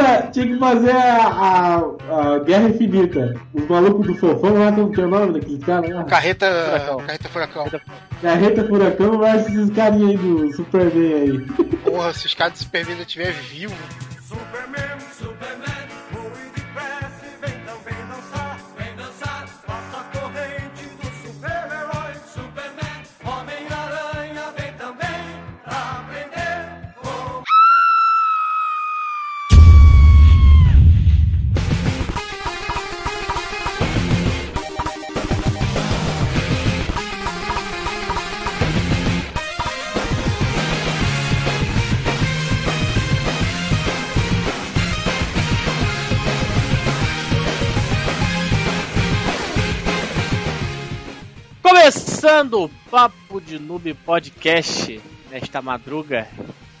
Cara, tinha que fazer a, a, a Guerra Infinita. Os malucos do fofão lá, como que é o nome daqueles caras lá? Carreta Furacão. Carreta Furacão. Carreta Furacão versus esses carinha aí do Superman aí. Porra, se os caras do Superman ainda estiver vivo. Começando o Papo de Noob Podcast nesta madruga.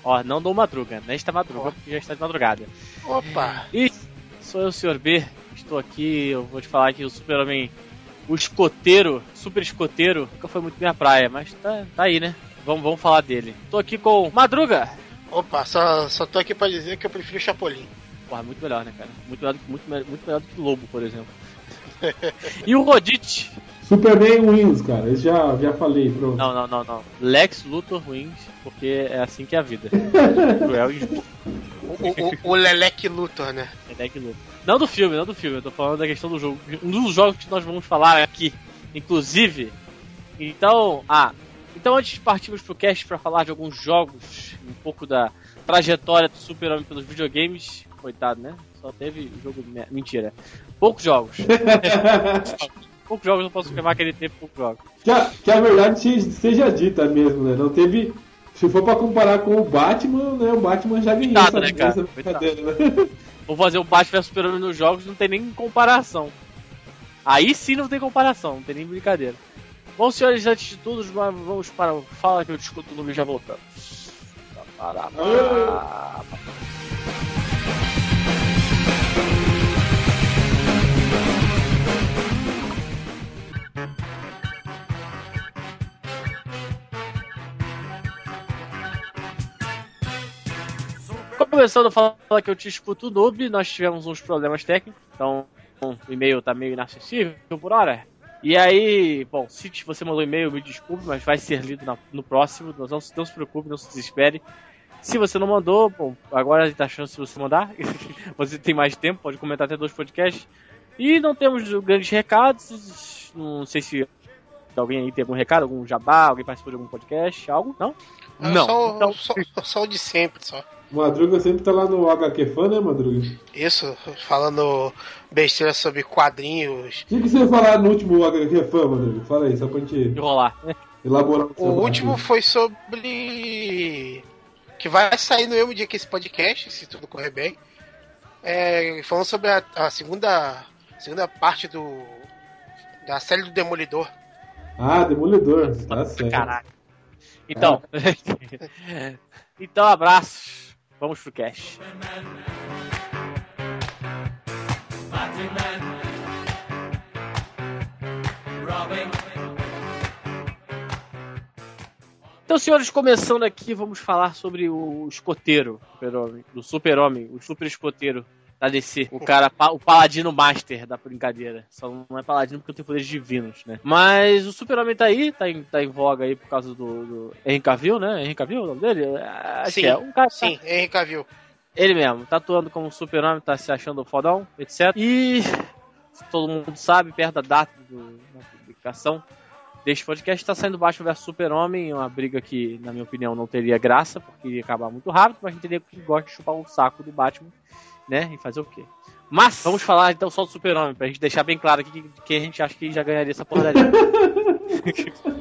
Ó, não do madruga, nesta madruga, porque já está de madrugada. Opa! E sou eu, o Sr. B. Estou aqui, eu vou te falar que o super-homem, o escoteiro, super escoteiro, nunca foi muito minha praia, mas tá, tá aí, né? Vamos, vamos falar dele. Tô aqui com Madruga. Opa, só, só tô aqui pra dizer que eu prefiro Chapolin. Porra, muito melhor, né, cara? Muito melhor, muito, muito melhor do que Lobo, por exemplo. e o Rodite. Superman Wins, cara. Isso já, já falei, pronto. Não, não, não, não. Lex Luthor Wings, porque é assim que é a vida. Cruel e. O, o, o Leleque Luthor, né? Lex Luthor. Não do filme, não do filme. Eu tô falando da questão do jogo. Um dos jogos que nós vamos falar aqui, inclusive. Então, ah, então antes de partirmos pro cast pra falar de alguns jogos, um pouco da trajetória do Super-Homem pelos videogames, coitado, né? Só teve jogo. me- Mentira. Poucos jogos. poucos jogos eu posso afirmar que ele teve poucos jogos. Que a, que a verdade se- seja dita mesmo, né? Não teve. Se for pra comparar com o Batman, né? O Batman já ganhou essa, né, cara? né? Vou fazer o Batman vs Super-Homem nos jogos, não tem nem comparação. Aí sim não tem comparação, não tem nem brincadeira. Bom, senhores, antes de tudo, vamos para o Fala que eu discuto no já voltamos. Pará, Começando a falar que eu te escuto noob, nós tivemos uns problemas técnicos, então o e-mail tá meio inacessível por hora. E aí, bom, se você mandou e-mail, me desculpe, mas vai ser lido na- no próximo, não, não se- não se preocupe, não se desespere. Se você não mandou, bom, agora tá a chance de você mandar. você tem mais tempo, pode comentar até dois podcasts. E não temos grandes recados, não sei se alguém aí tem algum recado, algum jabá, alguém participou de algum podcast, algo? Não? É Não. Só, Então, só, só o de sempre, só. Madruga sempre tá lá no HQ Fan, né, Madruga? Isso, falando besteira sobre quadrinhos. O que, que você ia falar no último HQ Fan, Madruga? Fala aí, só pra gente enrolar. elaborar O último foi sobre. que vai sair no mesmo dia que esse podcast, se tudo correr bem. É, falando sobre a, a segunda. segunda parte do. da série do Demolidor. Ah, Demolidor, tá certo. Caraca. Então. então, abraços. Vamos pro cast. Então, senhores, começando aqui, vamos falar sobre o escoteiro do super-homem, o super escoteiro da DC. O cara, o paladino master da brincadeira. Só não é paladino porque tem poderes divinos, né? Mas o super-homem tá aí, tá em, tá em voga aí por causa do, do Henry Cavill, né? Henry Cavill, é o nome dele? Acho Sim, é. Um cara, Sim, Henry Cavill. ele mesmo, tá atuando como super-homem, tá se achando fodão, etc. E todo mundo sabe, perto da data do- da publicação deste podcast, tá saindo Batman vs Super-Homem, uma briga que, na minha opinião, não teria graça, porque iria acabar muito rápido, mas a gente teria que gosta de chupar o saco do Batman, né, e fazer o quê? Mas, vamos falar então só do Super-Homem, pra gente deixar bem claro aqui que, que a gente acha que já ganharia essa porcaria.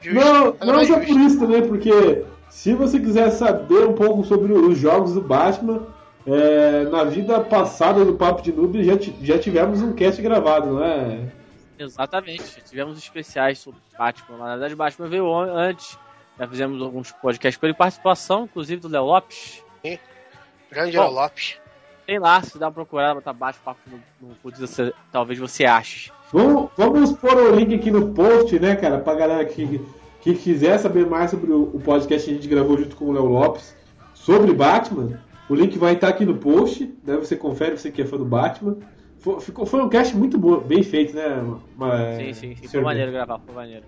Justo, Não, não só por isso também, porque se você quiser saber um pouco sobre os jogos do Batman, é, na vida passada do Papo de Noob já, já tivemos um cast gravado, não é? Exatamente, tivemos especiais sobre Batman. Na verdade, Batman veio an- antes. Já fizemos alguns podcasts com ele, participação, inclusive do Léo Lopes. Bom. Léo Lopes. Tem lá, se dá uma procurada, botar baixo papo no, no você- talvez você ache. Vamos, vamos pôr o link aqui no post, né, cara, pra galera que, que quiser saber mais sobre o, o podcast que a gente gravou junto com o Léo Lopes sobre Batman. O link vai estar aqui no post, né? Você confere, você que é fã do Batman. Foi, ficou, foi um cast muito bom, bem feito, né? Uma- Sim, sim, sim. Foi maneiro gravar, foi maneiro.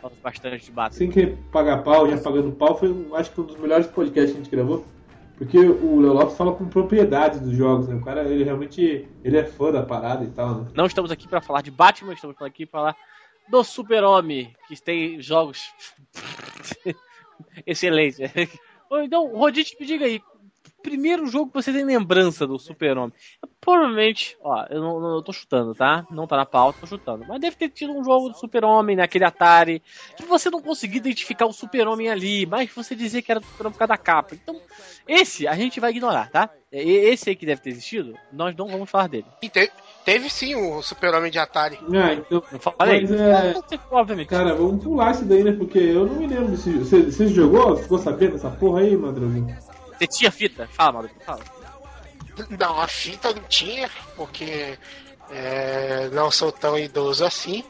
Falamos bastante de Batman. Sem querer pagar pau, já pagando pau, foi acho que um dos melhores podcasts que a gente gravou. Porque o Léo fala com propriedade dos jogos, né? O cara, ele realmente ele é fã da parada e tal, né? Não estamos aqui pra falar de Batman, estamos aqui pra falar do Super-Homem, que tem jogos excelentes. Então, Rodite, me diga aí, primeiro jogo que você tem lembrança do Super-Homem? Provavelmente, ó, eu não, não- eu tô chutando, tá? Não tá na pauta, tô chutando. Mas deve ter tido um jogo do Super-Homem naquele Atari, que você não conseguia identificar o Super-Homem ali, mas você dizia que era do Super-Homem por causa da capa. Então, esse a gente vai ignorar, tá? E- Esse aí que deve ter existido, nós não vamos falar dele. E te- teve sim o Super-Homem de Atari. Ah, então. Não falei? Mas é. Obviamente. Cara, vamos pular isso daí, né? Porque eu não me lembro desse jogo. Você, você jogou? Ficou sabendo dessa porra aí, Madruga? Você tinha fita? Fala, maluco, fala. Não, a fita não tinha, porque é, não sou tão idoso assim.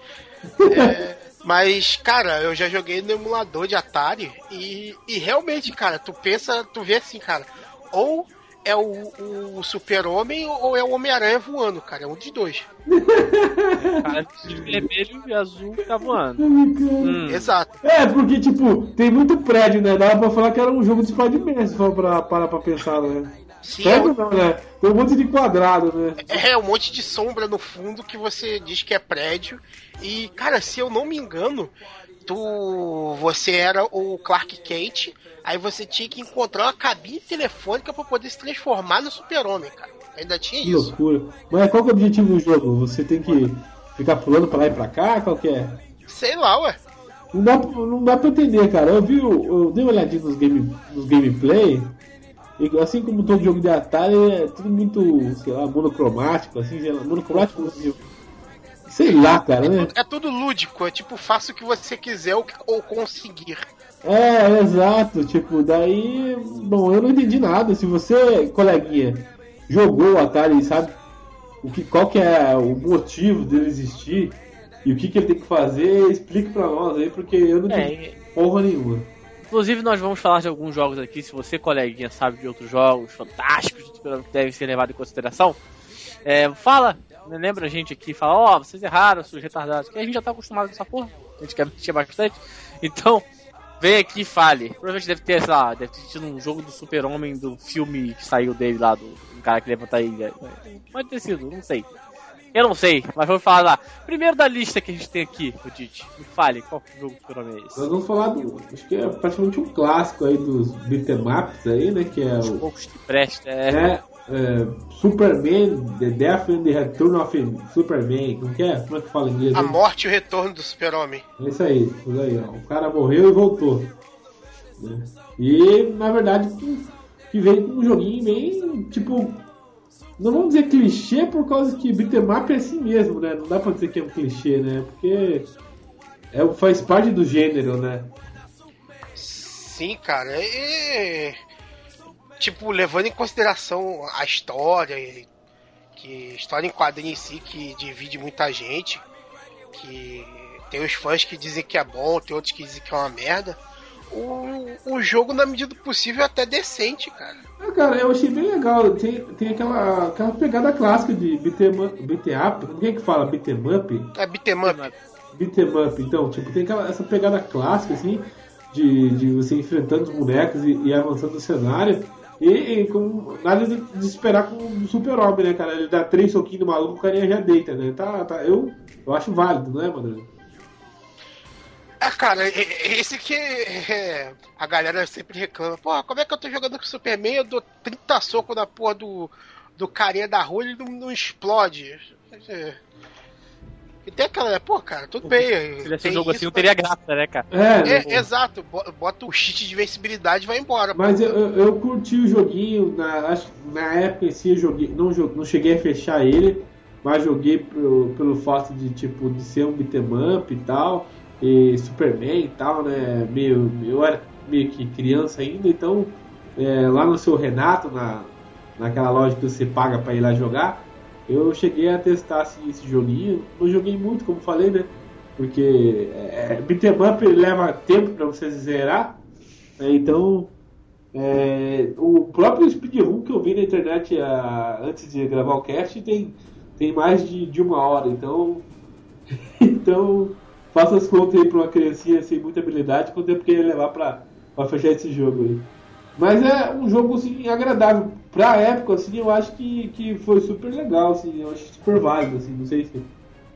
É, mas, cara, eu já joguei no emulador de Atari e, e realmente, cara, tu pensa, tu vê assim, cara, ou é o, o Super-Homem ou é o Homem-Aranha voando, cara, é um dos dois. Cara, de vermelho e azul tá voando. Hum. Exato. É, porque, tipo, tem muito prédio, né? Dava pra falar que era um jogo de Spider-Man, se for pra parar pra pensar, né? Sim, é, Prédio não, né? Tem um monte de quadrado, né? é um monte de sombra no fundo que você diz que é prédio. E, cara, se eu não me engano, tu você era o Clark Kent, aí você tinha que encontrar uma cabine telefônica pra poder se transformar no Super-Homem, cara. Ainda tinha Que isso. loucura. Mas qual que é o objetivo do jogo? Você tem que ficar pulando pra lá e pra cá? Qual que é? Sei lá, ué. Não dá, não dá pra entender, cara. Eu vi, eu dei uma olhadinha nos, game, nos gameplay. E assim como todo jogo de Atari, é tudo muito, sei lá, monocromático, assim, monocromático. assim, Sei lá, cara, né? É tudo lúdico, é tipo, faça o que você quiser ou, ou conseguir. É, exato. Tipo, daí. Bom, eu não entendi nada. Se você, coleguinha, jogou o Atari e sabe o que, qual que é o motivo dele existir e o que, que ele tem que fazer, explique pra nós aí, porque eu não É, entendi porra nenhuma. inclusive nós vamos falar de alguns jogos aqui, se você, coleguinha, sabe de outros jogos fantásticos que devem ser levados em consideração. É, fala, né, lembra a gente aqui, fala, ó, vocês erraram, seus retardados, que a gente já tá acostumado com essa porra, a gente quer mexer bastante. Então, vem aqui e fale. Provavelmente deve ter, sei lá, deve ter tido um jogo do Super-Homem do filme que saiu dele lá, do, do cara que levanta a ilha. Pode ter sido, não sei. Eu não sei, mas vamos falar lá. Primeiro da lista que a gente tem aqui, o. Me fale, qual que jogo do Super-Homem é esse? Nós vamos falar do. Acho que é praticamente um clássico aí dos beat'em ups aí, né? Que é Os o. poucos que presta, é. É, é, Superman, The Death and the Return of Superman. Como que é? Como é que fala em inglês? A aí? morte e o retorno do Super-Homem. É isso aí, isso aí, ó. O cara morreu e voltou. né? E na verdade que, veio com um joguinho bem tipo. Não vamos dizer clichê por causa que beat'em up é assim mesmo, né? Não dá pra dizer que é um clichê, né? Porque é, faz parte do gênero, né? Sim, cara. E. Tipo, levando em consideração a história, que história em quadrinho em si que divide muita gente, que tem os fãs que dizem que é bom, tem outros que dizem que é uma merda. O, o jogo, na medida do possível, é até decente, cara. Ah, cara, eu achei bem legal. Tem, tem aquela, aquela pegada clássica de beat'em up. Beat'em up. Quem é que fala beat'em up? É beat'em up. beat'em up, então, tipo, tem aquela, essa pegada clássica, assim, de, de você enfrentando os bonecos e, e avançando o cenário. E, e com nada de, de esperar com o super-homem, né, cara? Ele dá três soquinhos no maluco, o carinha já deita, né? Tá, tá, eu, eu acho válido, não é, mano? É, cara, esse que é, a galera sempre reclama. Porra, como é que eu tô jogando com o Superman? Eu dou 30 socos na porra do, do carinha da rua e ele não, não explode. É. E tem aquela, pô, cara, tudo bem. Se tivesse um jogo isso, assim, não teria graça, né, cara? É, né? É, exato, bo- bota o cheat de vencibilidade e vai embora. Mas eu, eu, eu curti o joguinho, na, acho, que na época em si eu joguei, não, não cheguei a fechar ele, mas joguei pelo, pelo fato de tipo de ser um beat'em up e tal, e Superman e tal, né? Meio, eu era meio que criança ainda, então é, lá no seu Renato, na, naquela loja que você paga pra ir lá jogar, eu cheguei a testar assim, esse joguinho. Não joguei muito, como falei, né? Porque é, beat'em up leva tempo pra você zerar, né? então É, o próprio speedrun que eu vi na internet ah, antes de gravar o cast tem, tem mais de, de uma hora, então. então, faça as contas aí pra uma criancinha sem muita habilidade, quanto tempo que ele levar pra fechar esse jogo aí. Mas é um jogo assim, agradável. Pra época, assim, eu acho que, que foi super legal, assim, eu acho super válido, assim, não sei se,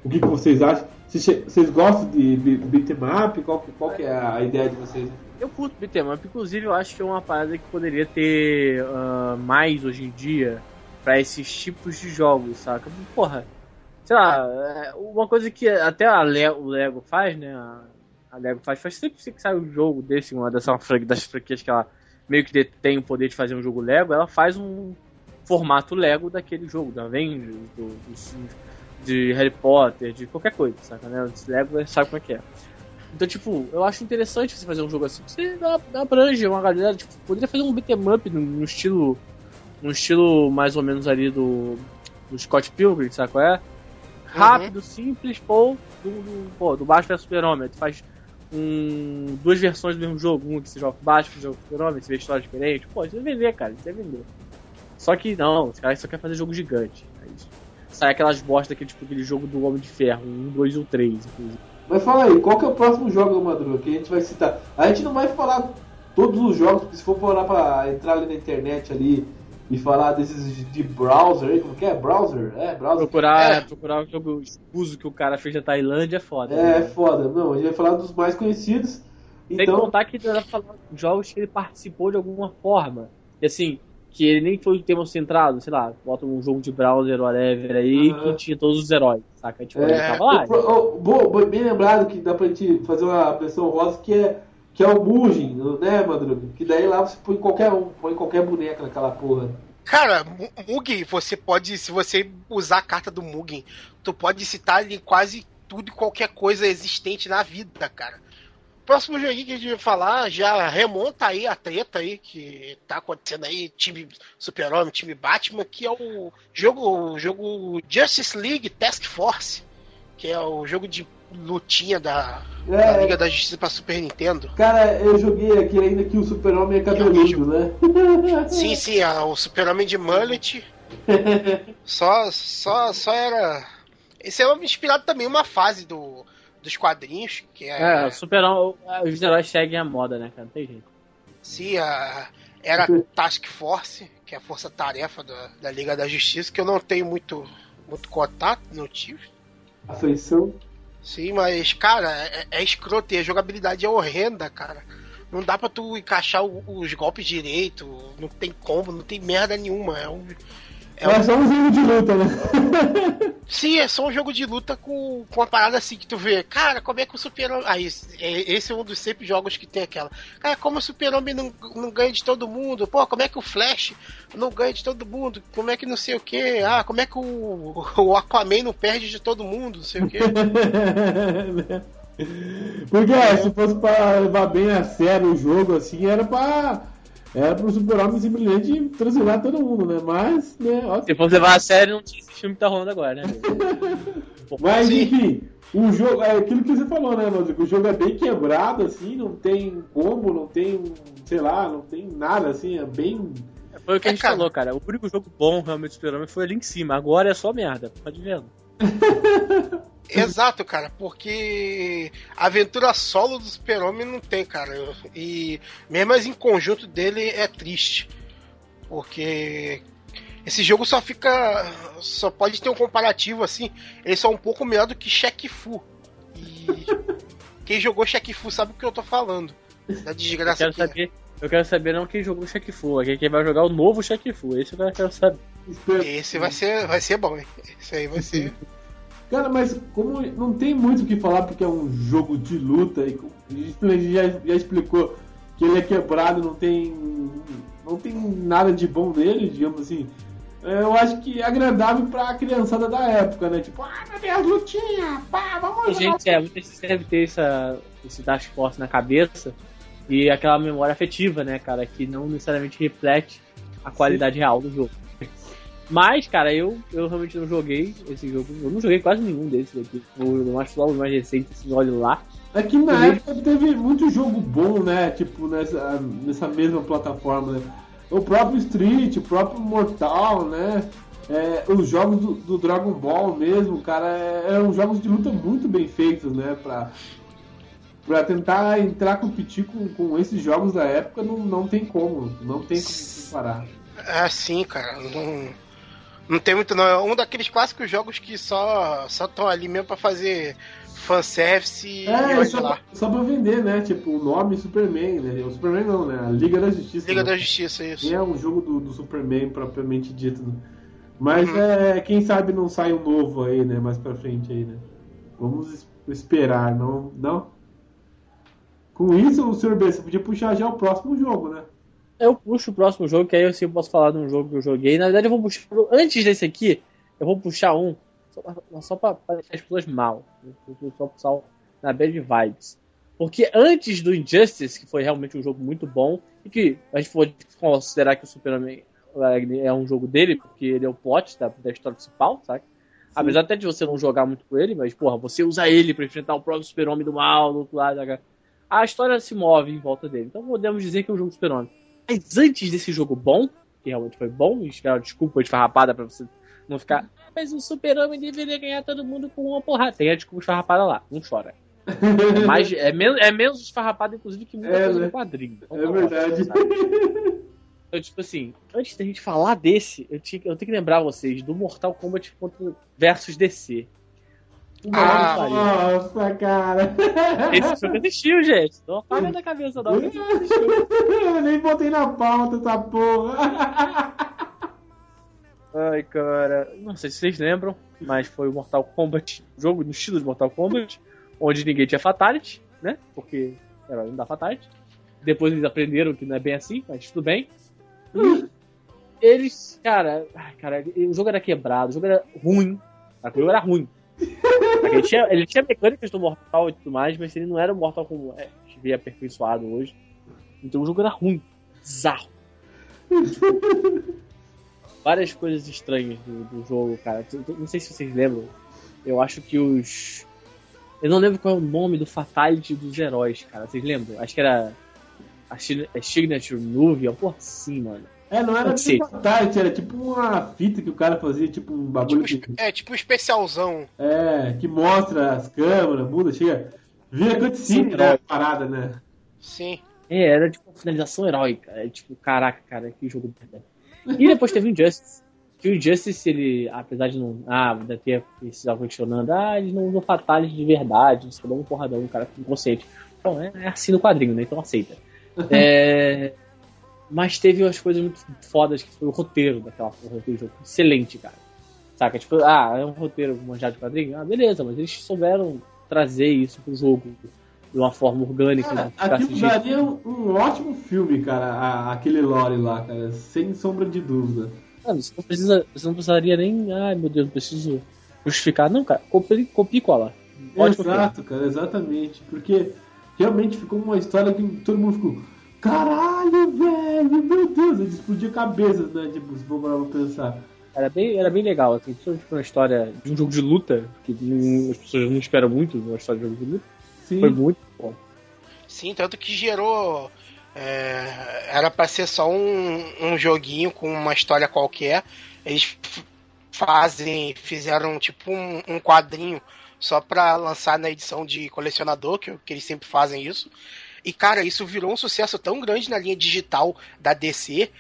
o que, que vocês acham. Vocês, vocês gostam de be- beat'em up? Qual, qual que é a ideia de vocês? Eu curto beat'em up, inclusive eu acho que é uma parada que poderia ter ah, mais hoje em dia pra esses tipos de jogos, saca? Porra, sei lá, é uma coisa que até a Le o Lego faz, né? A, a Lego faz, faz sempre que sai um jogo desse, uma dessa fran- das franquias que ela meio que detém o poder de fazer um jogo Lego, ela faz um formato Lego daquele jogo, da Avengers, do, do- de Harry Potter, de qualquer coisa, saca? Né? Lego sabe como é que é. Então, tipo, eu acho interessante você fazer um jogo assim. Você abrange uma galera, tipo, poderia fazer um beat'em up no, no estilo. No estilo mais ou menos ali do. do Scott Pilgrim, sabe qual é? Rápido, simples, pô, do, do, pô, do Baixo vs Super-Homem. Tu faz um, duas versões do mesmo jogo, um que você joga baixo, que joga com Super-Homem, você vê história diferente. Pô, isso é vender, cara, isso é vender. Só que não, os caras só querem fazer jogo gigante. Aí sai aquelas bosta que tipo aquele jogo do Homem de Ferro, um, dois ou três, inclusive. Mas fala aí, qual que é o próximo jogo do Madruga que a gente vai citar? A gente não vai falar todos os jogos, porque se for parar pra entrar ali na internet ali e falar desses de browser aí, como que é? Browser? É, browser. Procurar, É. procurar o jogo escuso que o cara fez da Tailândia é foda. É, né? foda. Não, a gente vai falar dos mais conhecidos. Tem que Então, contar que ele falar de jogos que ele participou de alguma forma. E assim, que ele nem foi o tema centrado, sei lá, bota um jogo de browser, whatever aí, Aham. que tinha todos os heróis, saca? Tipo, ele é, tava lá. o pro- o- bom, bem lembrado que dá pra gente fazer uma versão rosa que é, que é o Mugen, né, Madruga? Que daí lá você põe qualquer um, põe qualquer boneca naquela porra. Cara, Mu- Mugen, você pode, se você usar a carta do Mugen, tu pode citar ali quase tudo e qualquer coisa existente na vida, cara. Próximo joguinho que a gente vai falar já remonta aí a treta aí que tá acontecendo aí, time Super-Homem, time Batman, que é o jogo, o jogo Justice League Task Force, que é o jogo de lutinha da, da É, Liga da Justiça pra Super Nintendo. cara, eu joguei aqui ainda que o Super-Homem é cabeludo, né? Sim, sim, a- o Super-Homem de mullet. só, só, só era. Esse é inspirado também em uma fase do, dos quadrinhos, que é. É, o Super os heróis seguem a moda, né, cara? Não tem jeito. Sim, a- era Task Force, que é a força-tarefa da, da Liga da Justiça, que eu não tenho muito, muito contato, não tive. Afeição. Sim, mas, cara, é, é escroto e a jogabilidade é horrenda, cara. Não dá pra tu encaixar o- os golpes direito, não tem combo, não tem merda nenhuma. É um, é um É só um jogo de luta, né? Sim, é só um jogo de luta com, com uma parada assim que tu vê. Cara, como é que o Super-Homem. Ah, esse, é- esse é um dos sempre jogos que tem aquela. Cara, como o Super-Homem não, não ganha de todo mundo? Pô, como é que o Flash não ganha de todo mundo? Como é que não sei o que? Ah, como é que o, o Aquaman não perde de todo mundo? Não sei o que. Porque se fosse pra levar bem a sério o jogo, assim, era pra. Era pro Super-Homem simplesmente transformar todo mundo, né? Mas, né, ó. Se fosse levar a sério, não tinha esse filme que tá rolando agora, né? Mas Sim. enfim, o jogo, é aquilo que você falou, né, Rodrigo? O jogo é bem quebrado, assim, não tem combo, não tem, sei lá, não tem nada, assim, é bem. Foi o que a É, gente cara. falou, cara. O único jogo bom realmente do Super-Homem foi ali em cima. Agora é só merda. Pode vendo. Exato, cara, porque a aventura solo do Super-Homem não tem, cara. E mesmo as em conjunto dele é triste. Porque esse jogo só fica. Só pode ter um comparativo assim. Ele só é um pouco melhor do que Shaq Fu. E quem jogou Shaq Fu sabe o que eu tô falando. Da Eu desgraça quero que é. saber. Eu quero saber não quem jogou Shaq Fu, quem vai jogar o novo Shaq Fu. Esse eu quero saber. Esse vai ser, vai ser bom, hein? Esse aí vai ser. Cara, mas como não tem muito o que falar porque é um jogo de luta e como a gente já, já explicou que ele é quebrado, não tem não tem nada de bom nele, digamos assim. é, Eu acho que é agradável pra criançada da época, né? Tipo, ah, meu Deus, lutinha, pá, vamos jogar gente, é, muita gente deve ter essa, esse Task Force na cabeça e aquela memória afetiva, né, cara, que não necessariamente reflete a qualidade real do jogo. Mas, cara, eu, eu realmente não joguei esse jogo. Eu não joguei quase nenhum desses aqui. O mais logo mais recente, assim, olha lá. É que na Uhum. época teve muito jogo bom, né? Tipo, nessa, nessa mesma plataforma, né? O próprio Street, o próprio Mortal, né? É, os jogos do, do Dragon Ball mesmo, cara, é- eram jogos de luta muito bem feitos, né? Pra, pra tentar entrar competir com, com esses jogos da época, não, não tem como. Não tem como comparar. É assim, cara. Não, não tem muito não. É um daqueles clássicos jogos que só só estão ali mesmo pra fazer fanservice e É, olha só, lá. pra- só pra vender, né? Tipo, o nome Superman, né? O Superman não, né? A Liga da Justiça. Liga né? da Justiça, isso. Nem é um jogo do, do Superman propriamente dito. né? Mas Uhum. é, quem sabe não sai um novo aí, né? Mais pra frente aí, né? Vamos es- esperar, não? Não? Com isso, o Sr. B, você podia puxar já o próximo jogo, né? Eu puxo o próximo jogo, que aí eu sim posso falar de um jogo que eu joguei. Na verdade, eu vou puxar. Antes desse aqui, eu vou puxar um. Só pra, só pra, pra deixar as pessoas mal. Vou Só puxar na bad vibes. Porque antes do Injustice, que foi realmente um jogo muito bom, e que a gente pode considerar que o Superman é um jogo dele, porque ele é o plot da, da história principal, sabe? Apesar até de você não jogar muito com ele, mas, porra, você usa ele pra enfrentar o próprio super-homem do mal, do outro lado, a história se move em volta dele. Então podemos dizer que é um jogo super-homem. Mas antes desse jogo bom, que realmente foi bom, e espero desculpa de farrapada pra você não ficar. "Ah, Mas o super-homem deveria ganhar todo mundo com uma porrada. Tem a desculpa esfarrapada lá, não chora. É, mais, é, menos, é menos esfarrapada, inclusive, que muita É, coisa né? do quadrinho. Então, É verdade. sabe? Então, tipo assim, antes da gente falar desse, eu, tinha, eu tenho que lembrar vocês do Mortal Kombat contra, versus DC. O Ah. Nossa, cara. Esse jogo existiu, gente. Não apaga da cabeça, existiu. Eu nem botei na pauta essa porra. Ai, cara. Não sei se vocês lembram, mas foi o Mortal Kombat, jogo no estilo de Mortal Kombat, onde ninguém tinha Fatality, né? Porque era não dá Fatality. Depois eles aprenderam que não é bem assim, mas tudo bem. E eles, cara, cara, o jogo era quebrado, o jogo era ruim. O jogo era ruim. Ele tinha, ele tinha mecânicas do Mortal e tudo mais, mas ele não era o Mortal como é, que vê aperfeiçoado hoje. Então o jogo era ruim, bizarro. Várias coisas estranhas do, do jogo, cara. Não sei se vocês lembram. Eu acho que os. Eu não lembro qual é o nome do Fatality dos heróis, cara. Vocês lembram? Acho que era. A a Signature Move, uma porra assim, mano. É, não era tipo fatality, era tipo uma fita que o cara fazia, tipo um bagulho Tipo, que, é tipo um especialzão. é, que mostra as câmeras, muda, chega. Vira cutscene, né? parada, né? Sim. É, era tipo uma finalização heróica. É tipo, caraca, cara, que jogo merda. E depois teve o Injustice. Que o Injustice, ele, apesar de não. Ah, daqui estavam questionando, ah, eles não usam fatality de verdade, só dão um porradão, o cara fica inconsciente. Então, é, é assim no quadrinho, né? Então aceita. É, mas teve umas coisas muito fodas que foi o roteiro daquela porra daquele jogo. Excelente, cara. Saca? Tipo, ah, é um roteiro manjado de quadrinho? Ah, beleza, mas eles souberam trazer isso pro jogo de uma forma orgânica. Cara, não ficar aquilo daria um, um ótimo filme, cara, a- aquele lore lá, cara, sem sombra de dúvida. Mano, você não, precisa, você não precisaria nem. Ai meu Deus, preciso justificar. Não, cara, copia, copia e cola. Ótimo filme. Exato, cara, exatamente. Porque realmente ficou uma história que todo mundo ficou. Caralho, velho, meu Deus, ele explodia cabeças, né? Tipo, se for pra pensar. Era bem, era bem legal, assim, principalmente pra uma história de um jogo de luta, que as pessoas não esperam muito uma história de jogo de luta. Sim. Foi muito bom. Sim, tanto que gerou. é, era pra ser só um, um joguinho com uma história qualquer. Eles fazem. Fizeram tipo um, um quadrinho só pra lançar na edição de colecionador, que, que eles sempre fazem isso. E cara, isso virou um sucesso tão grande na linha digital da DC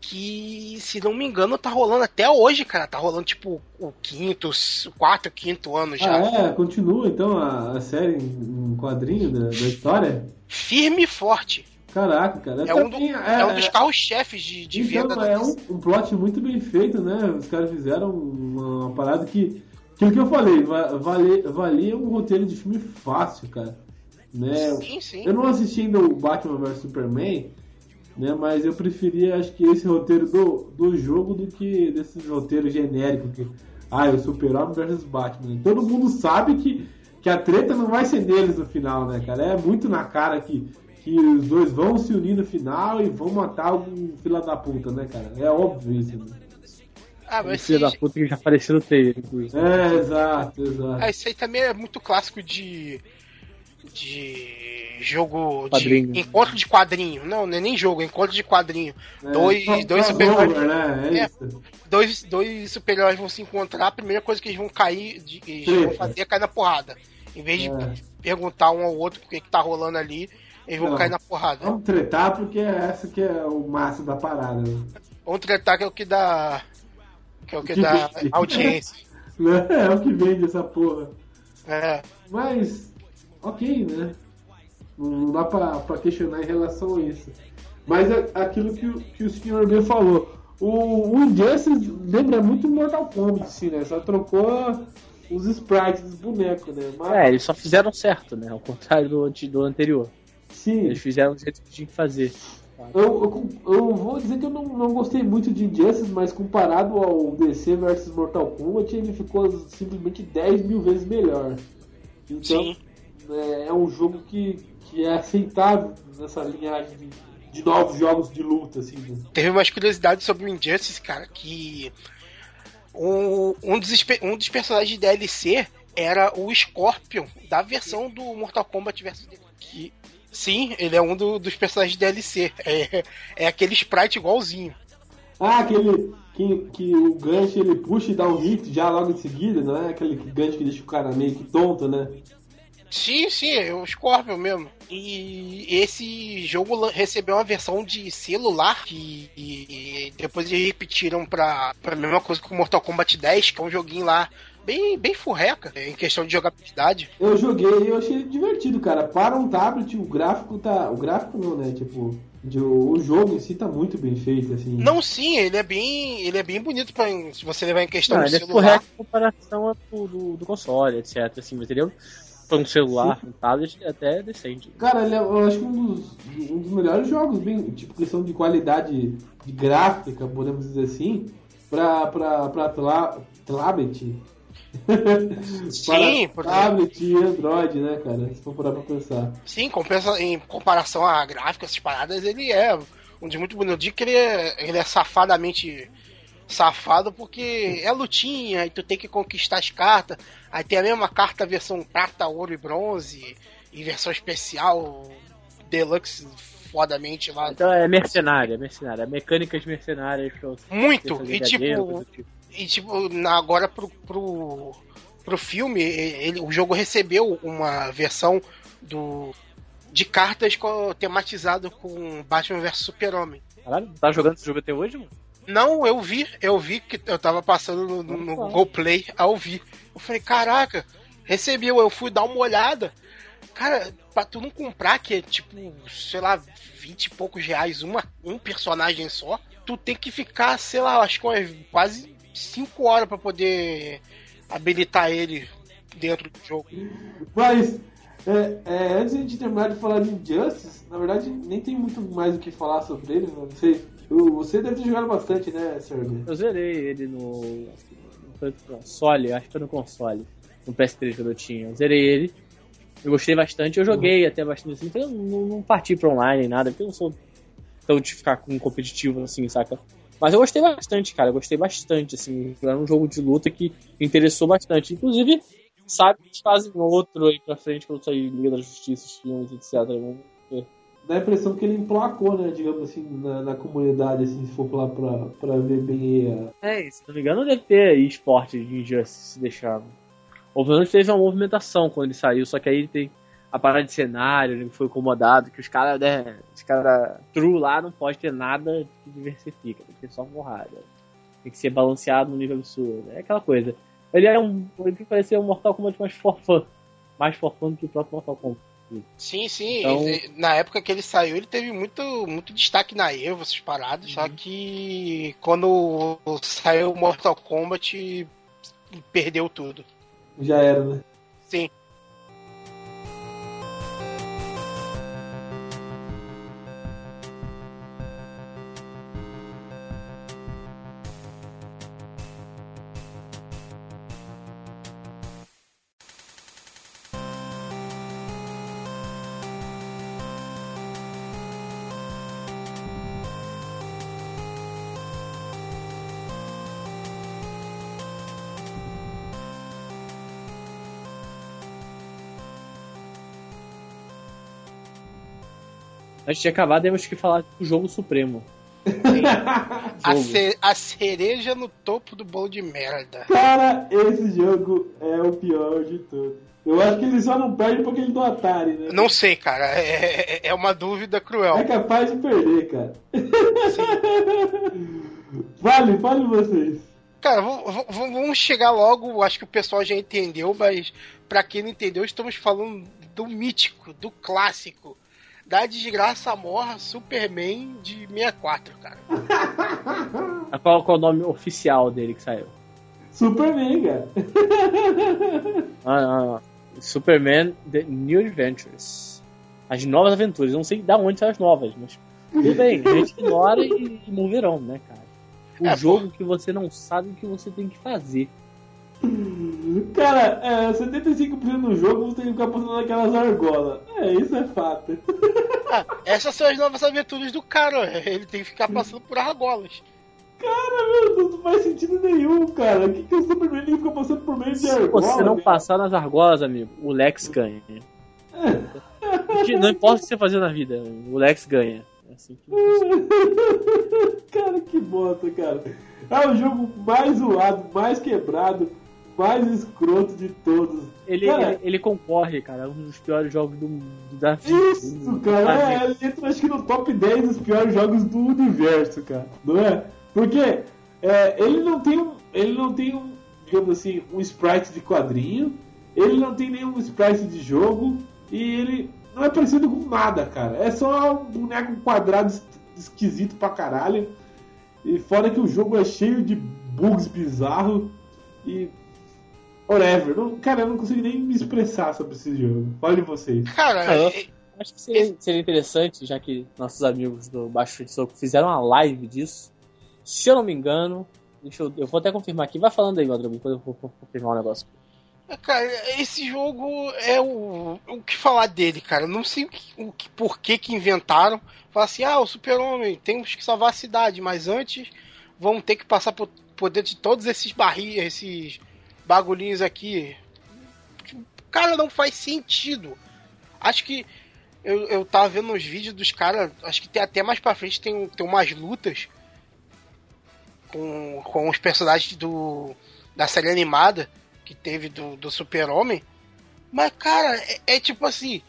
que, se não me engano, tá rolando até hoje, cara. Tá rolando tipo o quinto, o quarto, quinto ano já. Ah, é? Continua então a, a série em quadrinho da, da história? Firme e forte. Caraca, cara. É um, do- também- é um dos carros-chefes de, de venda Então, da é um, um plot muito bem feito, né? Os caras fizeram uma, uma parada que. Aquilo que eu falei, va- vale, valia um roteiro de filme fácil, cara. Né? Sim, sim. Eu não assisti ainda o Batman vs Superman, né? Mas eu preferia, acho que esse roteiro do, do jogo do que desses roteiros genéricos que. Ah, é o Super-Homem versus Batman. Todo mundo sabe que, que a treta não vai ser deles no final, né, cara? É muito na cara que, que os dois vão se unir no final e vão matar algum fila da puta, né, cara? É óbvio isso. Né? Ah, O mas filho da puta que já apareceu no trailer, inclusive. É, exato, exato. ah, esse aí também é muito clássico de. De jogo Quadrinho. de encontro de quadrinho. Não, não é nem jogo, é encontro de quadrinho. É, dois- dois né? É, É. isso. Dois, dois super-heróis vão se encontrar, a primeira coisa que eles vão cair, de, eles vão fazer é cair na porrada. Em vez de É. perguntar um ao outro o que, que tá rolando ali, eles vão Não. cair na porrada. Vamos tretar porque essa que é o máximo da parada. Né? Vamos tretar que é o que dá. Que é o que Que dá vende. audiência. É o que vende essa porra. É. Mas, ok, né? Não dá pra, pra questionar em relação a isso. Mas é aquilo que, o- que o senhor B falou. O, o Injustice lembra muito Mortal Kombat, assim, né? Só trocou os sprites dos bonecos, né? Mas, É, eles só fizeram certo, né? Ao contrário do, do anterior. sim, Eles fizeram do jeito que tinha que fazer. eu, eu, eu vou dizer que eu não, não gostei muito de Injustice, mas comparado ao DC versus Mortal Kombat, ele ficou simplesmente 10 mil vezes melhor. Então, Sim. É, é um jogo que, que é aceitável nessa linhagem de, de novos jogos de luta, assim. né? Teve umas curiosidades sobre o Injustice, cara, que um, um, dos, um dos personagens de DLC era o Scorpion, da versão do Mortal Kombat vs. Que, sim, ele é um do- dos personagens de DLC. É, é aquele sprite igualzinho. Ah, aquele que, que o gancho ele puxa e dá um hit já logo em seguida, não é? Aquele que gancho que deixa o cara meio que tonto, né? Sim, sim, é o Scorpion mesmo. E esse jogo recebeu uma versão de celular que e depois eles repetiram pra, pra mesma coisa que o Mortal Kombat 10, que é um joguinho lá bem, bem furreca em questão de jogabilidade. Eu joguei e eu achei divertido, cara. Para um tablet, o gráfico tá. O gráfico não, né? Tipo, de- o jogo em si tá muito bem feito, assim. Não, sim, ele é bem, ele é bem bonito para se você levar em questão Não, do ele é celular. correto em comparação ao do, do, do console, etc. Assim, entendeu? Um celular, um tablet, até decente. Cara, ele é, eu acho que um dos, um dos melhores jogos, bem, tipo, questão de qualidade de gráfica, podemos dizer assim, pra, pra, pra tla, tablet. Sim, para porque- tablet e Android, né, cara? Se for parar pra pensar. Sim, compensa, em comparação a gráficos, essas paradas, ele é um de muito bonito. Eu digo que ele é, ele é safadamente safado porque é lutinha, e tu tem que conquistar as cartas. Aí tem a mesma carta versão prata, ouro e bronze, e versão especial, deluxe, fodamente lá. Então é mercenária, é mercenária. É mecânicas mercenárias Muito! E tipo, tipo. E tipo, na- agora pro, pro, pro filme, ele, o jogo recebeu uma versão do de cartas tematizado com Batman vs Super-Homem. Caralho, tá jogando esse jogo até hoje, mano? Não, eu vi, eu vi que eu tava passando no, no, no Google Play ao ouvir. Eu falei, caraca, recebeu, eu fui dar uma olhada. Cara, pra tu não comprar, que é tipo, sei lá, 20 e poucos reais uma, um personagem só, tu tem que ficar, sei lá, acho que quase 5 horas pra poder habilitar ele dentro do jogo. Mas, é, é, antes de a gente terminar de falar de Injustice, na verdade, nem tem muito mais o que falar sobre ele, né? não sei. Você deve ter jogado bastante, né, Sr. Eu zerei ele no. no console, acho que foi no console. No PS3 que eu tinha. Eu zerei ele. Eu gostei bastante, eu joguei até bastante assim, então eu não, não parti pra online nem nada, porque eu não sou tão de ficar com competitivo assim, saca? Mas eu gostei bastante, cara, eu gostei bastante, assim, era um jogo de luta que me interessou bastante. Inclusive, sabe que fazem outro aí pra frente quando sair Liga da Justiça, filmes, etc. Dá a impressão que ele emplacou, né, digamos assim, na, na comunidade, assim, se for lá pra, pra ver bem a... É, se não me engano, deve ter esporte de Injustice se deixar. Ou pelo menos teve uma movimentação quando ele saiu, só que aí tem a parada de cenário, ele foi incomodado, que os caras, né, os caras true lá não pode ter nada que diversifica, tem que ter só porrada. Tem que ser balanceado no nível absurdo. É aquela coisa. Ele é um. Ele parecia um Mortal Kombat mais for fun. Mais for fun do que o próprio Mortal Kombat. Sim, sim. Então- ele- na época que ele saiu, ele teve muito, muito destaque na Evo, essas paradas. Só que quando saiu Mortal Kombat, perdeu tudo. Já era, né? Sim. Antes de acabar, temos que falar do jogo supremo. A, ce- a cereja no topo do bolo de merda. Cara, esse jogo é o pior de todos. Eu acho que ele só não perde porque ele do Atari, né? Não sei, cara. É, é uma dúvida cruel. É capaz de perder, cara. Fale, fale vocês. Cara, vamos chegar logo. Acho que o pessoal já entendeu, mas pra quem não entendeu, estamos falando do mítico, do clássico, da desgraça morra Superman de 64, cara. Qual, qual é o nome oficial dele que saiu? Superman, cara. Ah, ah, ah. Superman The New Adventures. As novas aventuras. Eu não sei de onde são as novas, mas tudo bem, a gente ignora e, e moverão, né, cara? O É, jogo que você não sabe o que você tem que fazer. Cara, é, 75% do jogo você tem que ficar passando naquelas argolas. É, isso é fato. Ah, essas são as novas aventuras do cara. Ele tem que ficar passando por argolas. Cara, meu não faz sentido nenhum, cara. O que, que o Superman ele fica passando por meio de Se argola? você não cara? passar nas argolas, amigo, o Lex ganha. Que Não importa o que você fazer na vida, o Lex ganha. É assim que cara, que bosta, cara. É o jogo mais zoado, mais quebrado, mais escroto de todos. ele, Cara, ele, ele concorre, cara, é um dos piores jogos do, do da vida. Isso, cara, é, ele entra acho que no top 10 dos piores jogos do universo, cara, não é? Porque é, ele não tem um, ele não tem um, digamos assim, um sprite de quadrinho, ele não tem nenhum sprite de jogo e ele não é parecido com nada, cara. É só um boneco quadrado es- esquisito pra caralho. E fora que o jogo é cheio de bugs bizarros e whatever. Não, cara, eu não consigo nem me expressar sobre esse jogo. Fale vocês. Cara, Ah, eu- é- Acho que seria, seria interessante, já que nossos amigos do Baixo Free Soco fizeram uma live disso. Se eu não me engano, deixa eu, eu vou até confirmar aqui. Vai falando aí, Madruga, depois eu vou, vou confirmar o negócio. Cara, esse jogo é o, o que falar dele, cara. Eu Não sei o que, o que, por que que inventaram. Falar assim, ah, o super-homem, temos que salvar a cidade, mas antes vamos ter que passar por, por dentro de todos esses barris, esses bagulhinhos aqui. Cara, não faz sentido. Acho que eu, eu tava vendo uns vídeos dos caras, acho que tem até mais pra frente tem, tem umas lutas com, com os personagens do, da série animada que teve do, do Super-Homem. Mas, cara, é, é tipo assim: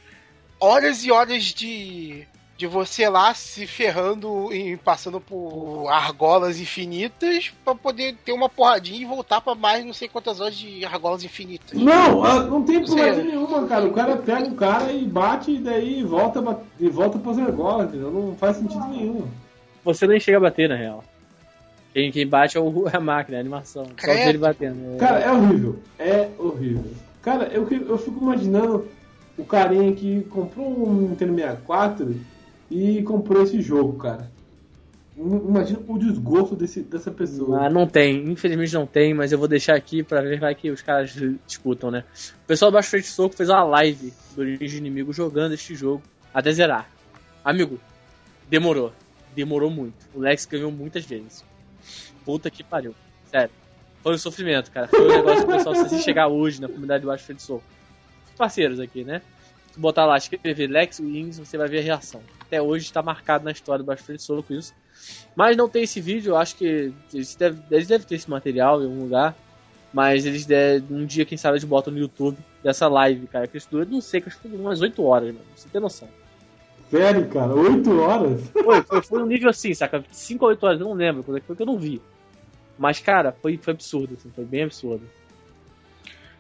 horas e horas de, de você lá se ferrando e passando por argolas infinitas pra poder ter uma porradinha e voltar pra mais não sei quantas horas de argolas infinitas. Não, ah, não tem porra nenhuma, cara. O cara pega o cara e bate e daí volta, e volta pras argolas, entendeu? Não faz sentido nenhum. Você nem chega a bater, na real. Quem, quem bate é o- é a máquina, é a animação. Só dele batendo. É- Cara, é horrível. É horrível. Cara, eu, que- eu fico imaginando o carinha que comprou um Nintendo 64 e comprou esse jogo, cara. Im- Imagina o desgosto desse, dessa pessoa. Ah, não tem, infelizmente não tem, mas eu vou deixar aqui pra ver vai que os caras disputam, né? O pessoal do Baixo Frente Soco fez uma live do Origem Inimigo jogando este jogo até zerar. Amigo, demorou. Demorou muito. O Lex ganhou muitas vezes. Puta que pariu. Sério. Foi um sofrimento, cara. Foi um negócio que o pessoal, se chegar hoje na comunidade do Baixo Frente Soco, os parceiros aqui, né? Botar lá, escrever Lex Wings, você vai ver a reação. Até hoje está marcado na história do Baixo Frente Soco isso. Mas não tem esse vídeo, eu acho que eles devem, eles devem ter esse material em algum lugar. Mas eles devem, um dia, quem sabe, eles botam no YouTube dessa live, cara. Que isso dura, não sei, acho que foi umas 8 horas, mano. Você tem noção. Sério, cara, 8 horas? Foi, foi, foi um nível assim, saca? 5 ou 8 horas, eu não lembro quando é que foi que eu não vi. Mas, cara, foi, foi absurdo, assim, foi bem absurdo.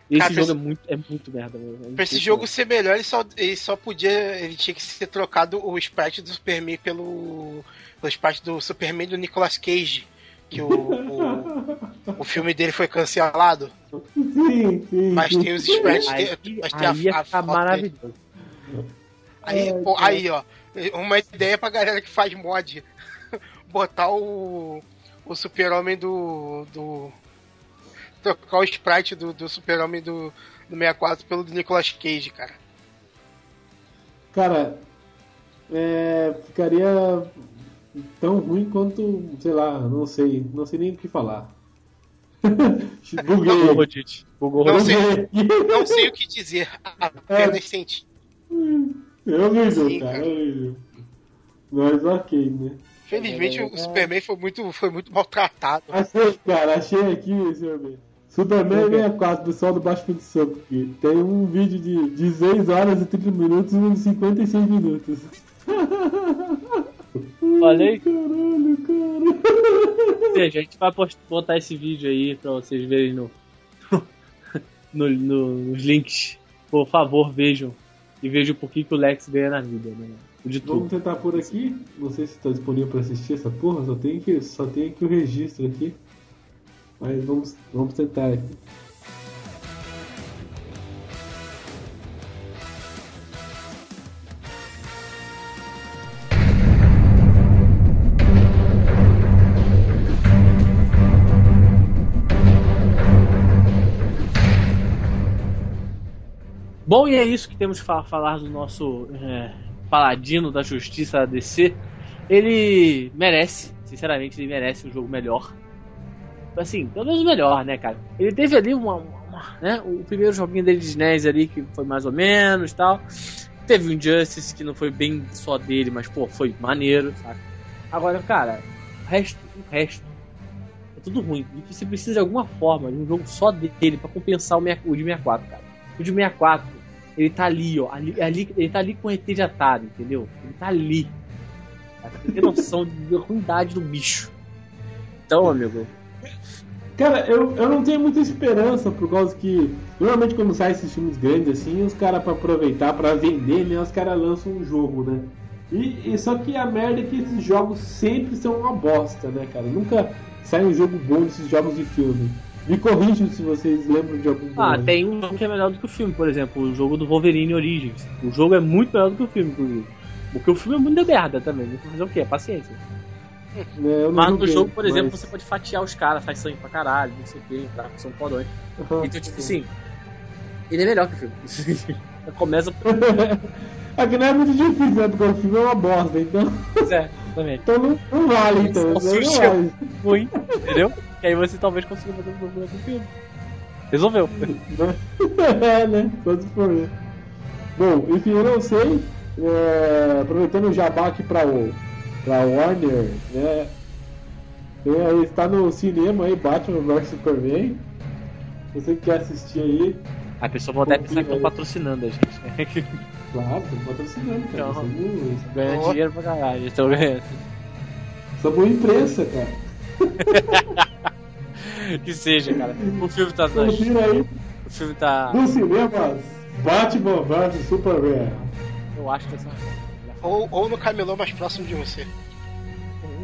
Esse Cara, jogo é muito, é muito merda, mesmo. É Pra esse jogo ser melhor, ele só, ele só podia. Ele tinha que ser trocado o sprite do Superman pelo. pelo sprite do Superman do Nicolas Cage. Que o, o, o filme dele foi cancelado. Sim, sim. Mas tem os sprites. Aí, mas tem a- aí a foto dele. maravilhoso. Aí, pô, aí, ó. Uma ideia pra galera que faz mod. Botar o. O super-homem do. do. Trocar o sprite do, do super-homem do, do 64 pelo do Nicolas Cage, cara. Cara, é, ficaria tão ruim quanto, sei lá, não sei, não sei nem o que falar. Buguei. Bugou, Não sei. Não sei o que dizer, apenas senti. É horrível, Sim, cara, cara. é horrível. Mas ok, né? Felizmente o Superman foi muito, foi muito maltratado. Achei, cara, achei aqui, senhor Superman 64, pessoal do Baixo de Soco aqui. Tem um vídeo de 16 horas e 30 minutos e um de 56 minutos. Falei? Caralho, cara. Ou seja, a gente vai botar esse vídeo aí pra vocês verem no, no- no- nos links. Por favor, vejam. E vejam por que, que o Lex ganha na vida, né? De Vamos tudo. tentar por aqui. Não sei se está disponível para assistir essa porra. Só tem, que, só tem aqui o registro aqui. Mas vamos, vamos tentar aqui. Bom, e é isso que temos para falar do nosso é, paladino da justiça DC. Ele merece, sinceramente, ele merece um jogo melhor. Assim, pelo menos melhor, né, cara? Ele teve ali uma, uma- né, o primeiro joguinho dele de SNES ali, que foi mais ou menos tal. Teve o Injustice, que não foi bem só dele, mas, pô, foi maneiro, sabe? Agora, cara, o resto, o resto é tudo ruim. E você precisa de alguma forma de um jogo só dele pra compensar o, o de 64, cara. O de 64, ele tá ali, ó. Ali, ali, ele tá ali com o ET de Atari, entendeu? Ele tá ali. Você ter noção da ruindade do bicho. Então, amigo, Cara, eu, eu não tenho muita esperança por causa que normalmente quando sai esses filmes grandes assim, os caras pra aproveitar pra vender, né, os caras lançam um jogo, né? E, e só que a merda é que esses jogos sempre são uma bosta, né, cara? Nunca sai um jogo bom desses jogos de filme. Me corrijam se vocês lembram de algum bom. Ah, né? tem um jogo que é melhor do que o filme, por exemplo, o jogo do Wolverine Origins. O jogo é muito melhor do que o filme, inclusive. Porque o filme é muito de merda também. Mas fazer o quê? Paciência. Né, não Mas no jogo, por exemplo, mas- você pode fatiar os caras, faz sangue pra caralho, não sei o que, tá, são fodões. Aham. Então, tipo assim, ele é melhor que o filme. Começa por É que não é muito difícil, né? Porque o filme é uma bosta, então, é, também. então não, não vale, então. Não se o vale. Ruim, entendeu? E aí você talvez consiga fazer um jogo do filme. Resolveu. é, né? For, né? Bom, enfim, eu não sei. é, aproveitando o jabá aqui pra, o, pra Warner, né? Tem aí, está no cinema aí, Batman vs Superman. Você quer assistir aí, A pessoa pode até pensar que estão patrocinando a gente, claro, estamos patrocinando, cara. Não. Somos, Ganhando Boa. dinheiro pra caralho. Estão ganhando. somos imprensa, cara. Que seja, cara. O filme tá. Confira aí O filme tá. no cinema Batman vs Superman. Eu acho que essa. Ou, ou no camelô mais próximo de você.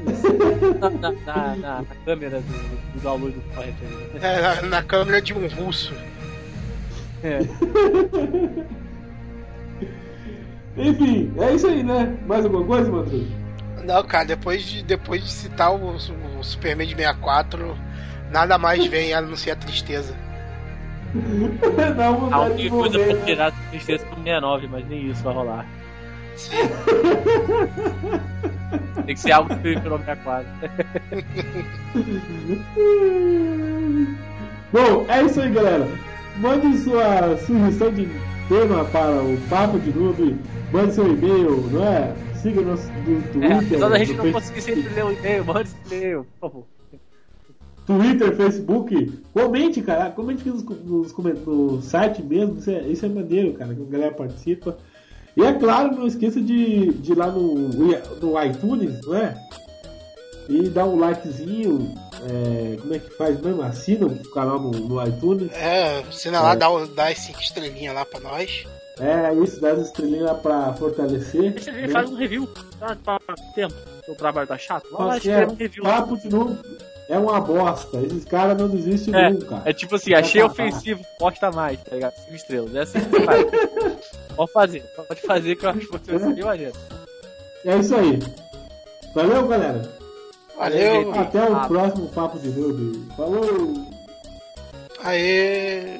Na, na, na, na- câmera do, do download do Torrent ali. É, na, na câmera de um russo. É. Enfim, é isso aí, né? Mais alguma coisa, Madruga? Não, cara, depois de, depois de citar o, o Superman de 64, nada mais vem a não ser a tristeza. Dá A única coisa pra né? tirar a tristeza pro 69, mas nem isso vai rolar. Tem que ser algo que pelo 64. Bom, é isso aí, galera. Mande sua sugestão de tema para o Papo de Noob. Mande seu e-mail, não é? Siga nosso do Twitter. É, apesar da gente não Face- conseguir sempre ler o e-mail, manda esse e-mail, por favor. Twitter, Facebook. Comente, cara. Comente aqui nos, nos no site mesmo. Isso é, isso é maneiro, cara. Que a galera participa. E é claro, não esqueça de, de ir lá no, no iTunes, não é? E dar um likezinho. é, como é que faz mesmo? Assina o canal no, no iTunes. É, assina lá, dá, dá as 5 estrelinhas lá pra nós. É, isso, dá as estrelinhas lá pra fortalecer. Deixa ele né? faz um review. Tá, tá, tá tempo. O trabalho tá chato. Vai lá, escreve é, um review. Papo de novo é uma bosta. Esses caras não desistem É, nunca. É tipo assim, achei ofensivo, posta mais, tá ligado? 5 estrelas. É assim que faz. Pode fazer, pode fazer que eu acho que você vai ser maneiro. É isso aí. Valeu, galera. Valeu, Até o próximo Papo de Noob. Falou! aê.